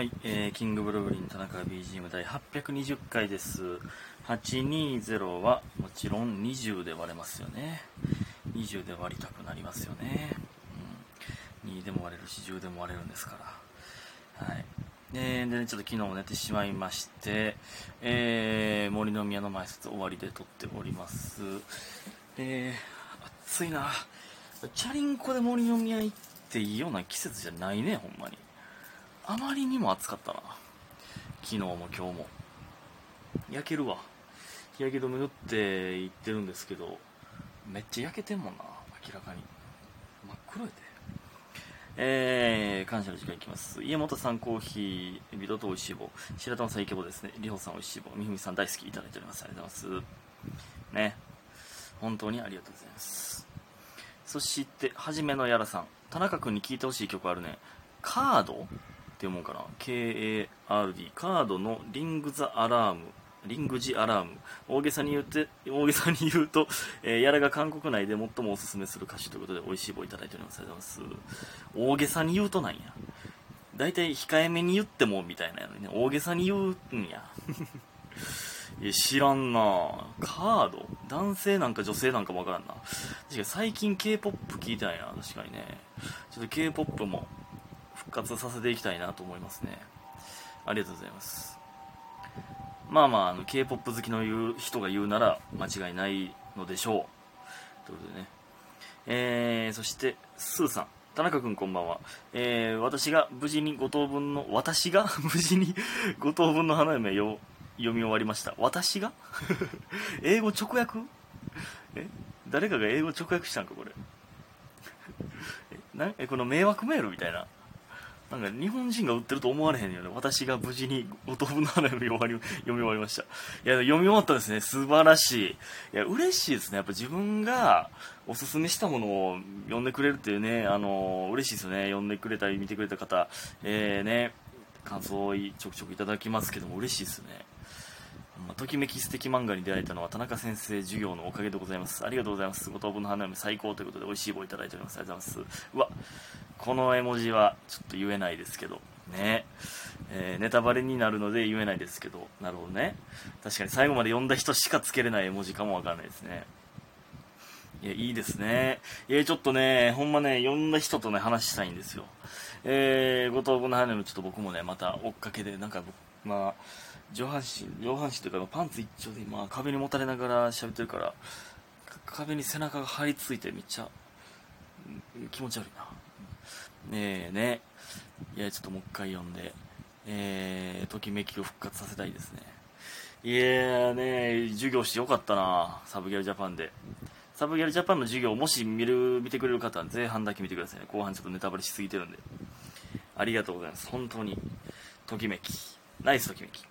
はい、えー、キングブルブリン田中 BGM 第820回です。820はもちろん20で割れますよね。20で割りたくなりますよね。うん、2でも割れるし10でも割れるんですから。はい。で、でね、ちょっと昨日も寝てしまいまして、えー、森の宮の前説終わりで撮っております。えー、暑いな。チャリンコで森の宮行っていいような季節じゃないね、ほんまに。あまりにも暑かったな。昨日も今日も。焼けるわ。日焼け止め塗って行ってるんですけど、めっちゃ焼けてんもんな、明らかに。真っ黒やで。えー、感謝の時間いきます。家元さんコーヒー、ビトと美味しい棒。白玉さんイケボですね。りほさん美味しい棒。みふみさん大好きいただいております。ありがとうございます。ね。本当にありがとうございます。そして、はじめのやらさん。田中君に聴いてほしい曲あるね。カード？って読むかな ?K-A-R-D。カードのリング・ザ・アラーム。リング・ジ・アラーム。大げさに言うて、大げさに言うと、えーやらが韓国内で最もおすすめする歌手ということで、美味しい棒いただいております。ありがとうございます。大げさに言うとなんや。大体控えめに言ってもみたいなのにね、大げさに言うんや。い知らんなカード？男性なんか女性なんかもわからんな。確かに最近 K-POP 聞いてないな、確かにね。ちょっと K-POP も復活させていきたいなと思いますね。ありがとうございます。まあまあ、あの K-POP 好きの言う人が言うなら間違いないのでしょう。ということでね。えー、そして、スーさん。田中君こんばんは。えー、私が無事に5等分の、私が 無事に5等分の花嫁を読み終わりました。私が？英語直訳？え？誰かが英語直訳したんか、これ。え？なえ、この迷惑メールみたいな。なんか日本人が売ってると思われへんよね。私が無事に五等分の花嫁終わり読み終わりました。いや、読み終わったですね。素晴らしい。いや、嬉しいですね。やっぱ自分がおすすめしたものを読んでくれるっていうね、あの嬉しいですよね。読んでくれたり見てくれた方、えー、ね、感想をちょくちょくいただきますけども、嬉しいですね。まあときめき素敵漫画に出会えたのは田中先生授業のおかげでございます。ありがとうございます。五等分の花嫁最高ということで美味しい棒いただいております。ありがとうございます。うわ、この絵文字はちょっと言えないですけど、ね。えーネタバレになるので言えないですけど、なるほどね。確かに最後まで読んだ人しかつけれない絵文字かもわからないですね。いや、いいですね。いや、ちょっとね、ほんまね、読んだ人とね、話したいんですよ。えー、五等分の花嫁ちょっと僕もね、また追っかけで、なんか僕、まあ、上半身、上半身というか、パンツ一丁で今、壁にもたれながら喋ってるから、壁に背中が張り付いてめっちゃ、気持ち悪いな。ねえね。いや、ちょっともう一回読んで、えー、ときめきを復活させたいですね。いやね、授業してよかったな、サブギャルジャパンで。サブギャルジャパンの授業、もし見る、見てくれる方は前半だけ見てくださいね。後半ちょっとネタバレしすぎてるんで。ありがとうございます。本当に。ときめき。ナイスときめき。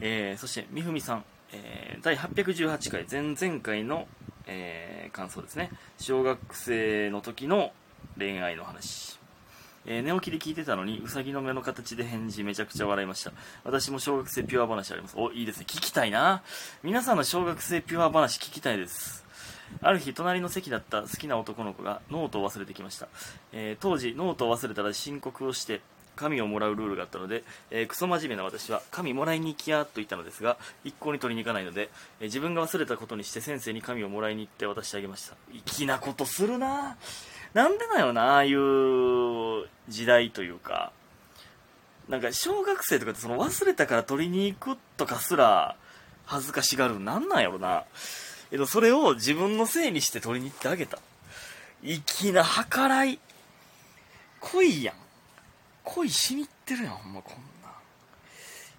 えー、そして、みふみさん。えー、第818回、前々回の、えー、感想ですね。小学生の時の恋愛の話。えー寝起きで聞いてたのに、うさぎの目の形で返事めちゃくちゃ笑いました。私も小学生ピュア話あります。お、いいですね。聞きたいな。皆さんの小学生ピュア話聞きたいです。ある日、隣の席だった好きな男の子がノートを忘れてきました。えー当時、ノートを忘れたら申告をして、紙をもらうルールがあったので、えークソ真面目な私は紙もらいに行きやと言ったのですが一向に取りに行かないので、えー自分が忘れたことにして先生に紙をもらいに行って渡してあげました粋なことするなぁなんでだよなああいう時代というか。なんか小学生とかってその忘れたから取りに行くとかすら恥ずかしがるなんなんやろな。えっとそれを自分のせいにして取りに行ってあげた。粋な計らい。恋やん。恋しに行ってるやんほんまこんな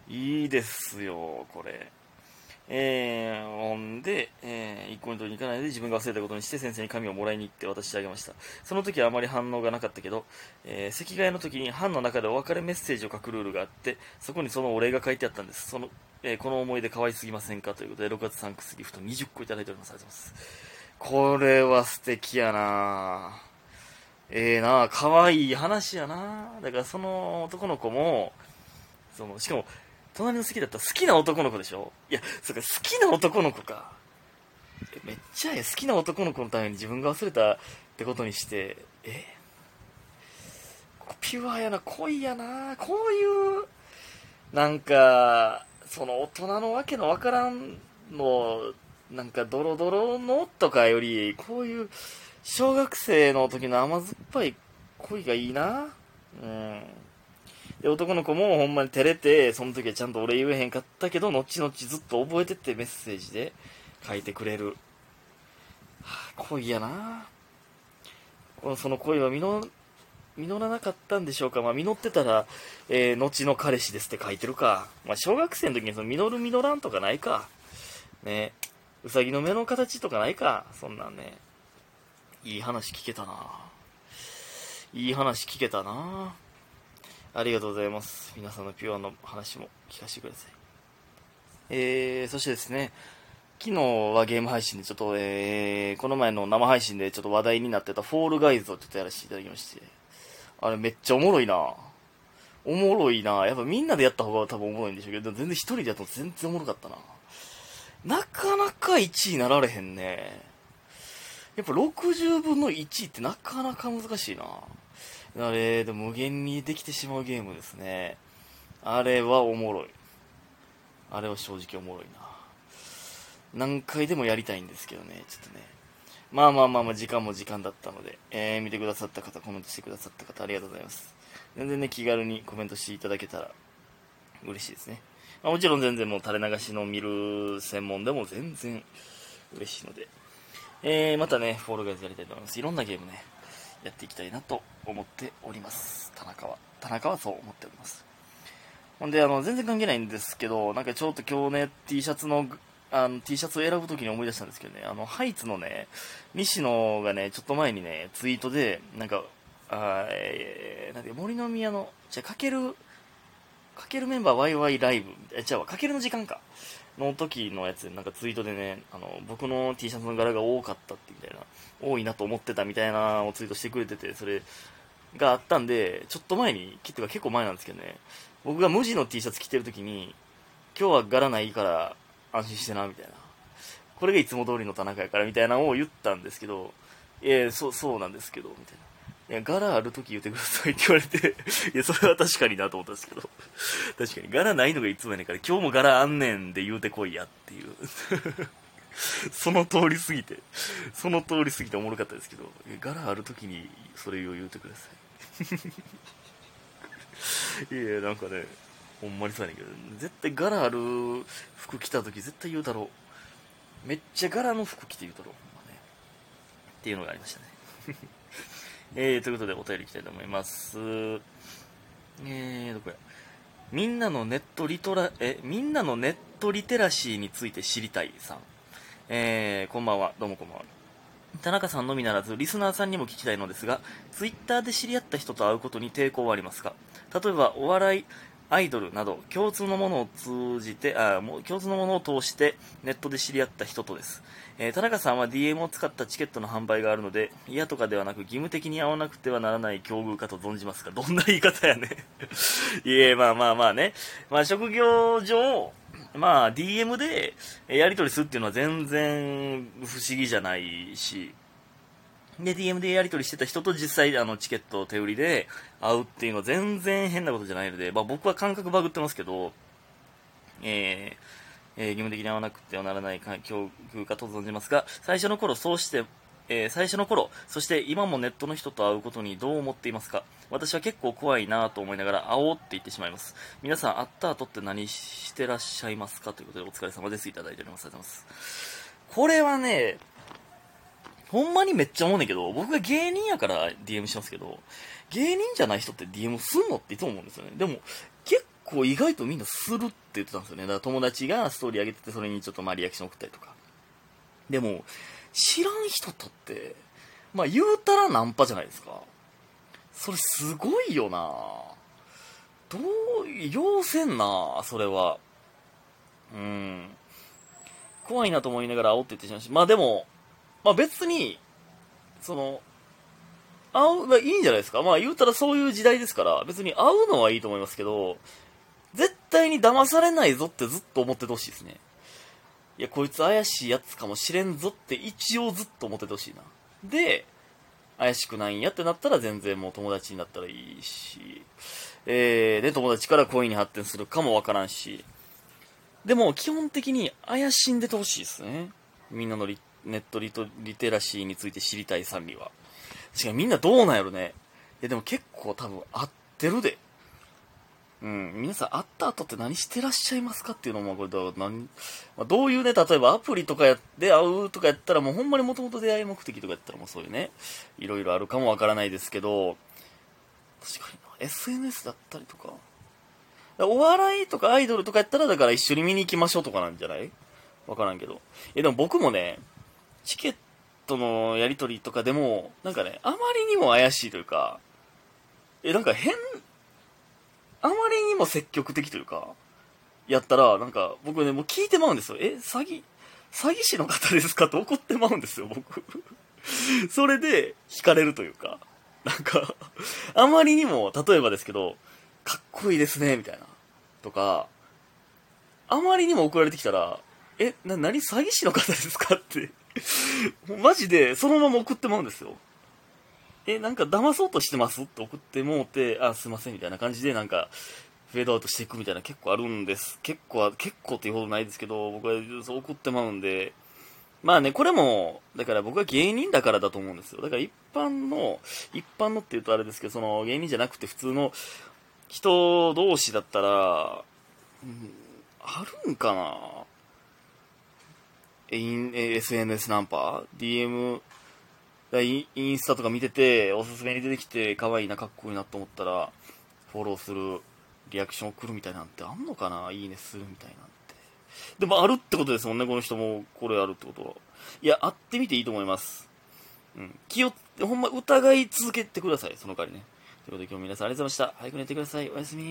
いいですよこれ。えー、ほんで、えー一向に取りに行かないで自分が忘れたことにして先生に紙をもらいに行って渡してあげました。その時はあまり反応がなかったけど、えー席替えの時に班の中でお別れメッセージを書くルールがあってそこにそのお礼が書いてあったんです。その、えーこの思い出可愛すぎませんかということで6月サンクスギフト20個いただいております。ありがとうございます。これは素敵やなええな可愛い話やなだからその男の子もそのしかも隣の席だったら好きな男の子でしょ？いやそっか好きな男の子かめっちゃええ好きな男の子のために自分が忘れたってことにしてえピュアやな、恋やな、こういう、なんか、その大人のわけのわからんの、なんかドロドロのとかより、こういう、小学生の時の甘酸っぱい恋がいいな。うん。で、男の子もほんまに照れて、その時はちゃんと俺言えへんかったけど、後々ずっと覚えてってメッセージで書いてくれる。はあ、恋やな。このその恋は実らなかったんでしょうか。まあ、実ってたら、えー、後の彼氏ですって書いてるか。まあ、小学生の時にその実る実らんとかないか。ね。うさぎの目の形とかないか。そんなんね。いい話聞けたな。いい話聞けたな。ありがとうございます。皆さんのピュアの話も聞かせてください。えー、そしてですね、昨日はゲーム配信でちょっと、えー、この前の生配信でちょっと話題になってたフォールガイズをちょっとやらせていただきまして、あれめっちゃおもろいなおもろいなやっぱみんなでやった方が多分おもろいんでしょうけど、全然一人でやったの全然おもろかったななかなか1位になられへんね。やっぱ60分の1ってなかなか難しいなあれ、でも無限にできてしまうゲームですね。あれはおもろい。あれは正直おもろいな。何回でもやりたいんですけどね、ちょっとね。まあまあまあまあ、時間も時間だったので、えー、見てくださった方、コメントしてくださった方、ありがとうございます。全然ね、気軽にコメントしていただけたら嬉しいですね。まあ、もちろん全然もう垂れ流しの見る専門でも全然嬉しいので、えー、またね、フォールガイズやりたいと思います。いろんなゲームね、やっていきたいなと思っております。田中は。田中はそう思っております。ほんで、あの、全然関係ないんですけど、なんかちょっと今日ね、T シャツの、あの、T シャツを選ぶときに思い出したんですけどね、あの、ハイツのね、西野がね、ちょっと前にね、ツイートで、なんか、あえー、なんて森の宮の、じゃかける、かけるメンバーワイワイライブ、え、違うわ、かけるの時間か。の時のやつで、なんかツイートでね、あの、僕の T シャツの柄が多かったってみたい、多いなと思ってたみたいなをツイートしてくれてて、それがあったんで、ちょっと前に、結構結構前なんですけどね、僕が無地の T シャツ着てる時に、今日は柄ないから安心してな、みたいな。これがいつも通りの田中やから、みたいなのを言ったんですけど、いや、そう、そうなんですけど、みたいな。いや、柄ある時言ってくださいって言われて、いや、それは確かになと思ったんですけど、確かに柄ないのがいつもやねんから、今日も柄あんねんで言うてこいやっていう。その通りすぎて、その通りすぎておもろかったですけど、柄ある時にそれを言うてください。いや、なんかね、ほんまにそうやねんけど、絶対柄ある服着た時絶対言うだろう。めっちゃ柄の服着て言うだろう。ほんまね、っていうのがありましたね。えー、ということでお便りいきたいと思います。えー、どこや。みんなのネットリトラ、え、みんなのネットリテラシーについて知りたいさん。えー、こんばんは。どうもこんばんは。田中さんのみならず、リスナーさんにも聞きたいのですが、ツイッターで知り合った人と会うことに抵抗はありますか？例えば、お笑い、アイドルなど、共通のものを通じて、あ、もう共通のものを通して、ネットで知り合った人とです。えー田中さんは DM を使ったチケットの販売があるので、嫌とかではなく義務的に会わなくてはならない境遇かと存じますが、どんな言い方やね。いえ、まあまあまあね。まあ職業上、まあ DM でやり取りするっていうのは全然不思議じゃないし、で、DM でやり取りしてた人と実際あのチケットを手売りで会うっていうのは全然変なことじゃないので、まあ僕は感覚バグってますけど、えーえー義務的に会わなくてはならない境遇かと存じますが、最初の頃そうして、えー最初の頃、そして今もネットの人と会うことにどう思っていますか？私は結構怖いなぁと思いながら、会おうって言ってしまいます。皆さん、会った後って何してらっしゃいますか？ということで、お疲れ様です。いただいております。ありがとうございます。これはね、ほんまにめっちゃ思うねんけど、僕が芸人やから DM しますけど、芸人じゃない人って DM すんのっていつも思うんですよね。でも、結構意外とみんなするって言ってたんですよね。だから友達がストーリー上げてて、それにちょっとまあリアクション送ったりとか。でも、知らん人とって、まあ言うたらナンパじゃないですか。それすごいよなどう、要せんなそれは。うん。怖いなと思いながら煽って言ってしまうし、まあでも、まあ別に、その、会う、まあいいんじゃないですか。まあ言うたらそういう時代ですから、別に会うのはいいと思いますけど、絶対に騙されないぞってずっと思っててほしいですね。いや、こいつ怪しいやつかもしれんぞって一応ずっと思っててほしいな。で、怪しくないんやってなったら全然もう友達になったらいいし、えー、で、友達から恋に発展するかもわからんし、でも基本的に怪しんでてほしいですね。みんなのリネットリトリテラシーについて知りたい賛美は。違う、みんなどうなんやろね。いや、でも結構多分合ってるで。うん、皆さん会った後って何してらっしゃいますかっていうのも、これだ何、まあ、どういうね、例えばアプリとかやで会うとかやったらもうほんまにもともと出会い目的とかやったらもうそういうね、いろいろあるかもわからないですけど、確かにな、SNS だったりとか、お笑いとかアイドルとかやったらだから一緒に見に行きましょうとかなんじゃない？わからんけど。え、でも僕もね、チケットのやり取りとかでも、なんかね、あまりにも怪しいというか、え、なんか変、あまりにも積極的というか、やったら、なんか、僕ね、もう聞いてまうんですよ。え、詐欺、詐欺師の方ですか？って怒ってまうんですよ、僕。それで、惹かれるというか、なんか、あまりにも、例えばですけど、かっこいいですね、みたいな。とか、あまりにも送られてきたら、え、な、何？詐欺師の方ですか？ってマジで、そのまま送ってまうんですよ。え、なんか騙そうとしてます？って送ってもうて、あ、すいませんみたいな感じでなんか、フェードアウトしていくみたいな結構あるんです。結構、結構っていうほどないですけど、僕はそう送ってまうんで、まあね、これも、だから僕は芸人だからだと思うんですよ。だから一般の、一般のって言うとあれですけど、その芸人じゃなくて普通の人同士だったら、うん、あるんかな？SNS ナンパ ?DM インスタとか見てて、おすすめに出てきて、可愛いな、かっこいいなと思ったら、フォローする、リアクション送るみたいなんてあんのかな？いいねするみたいなんて。でもあるってことですもんね、この人も、これあるってことは。いや、会ってみていいと思います。うん。気を、ほんま疑い続けてください、その代わりね。ということで今日も皆さんありがとうございました。早く寝てください。おやすみ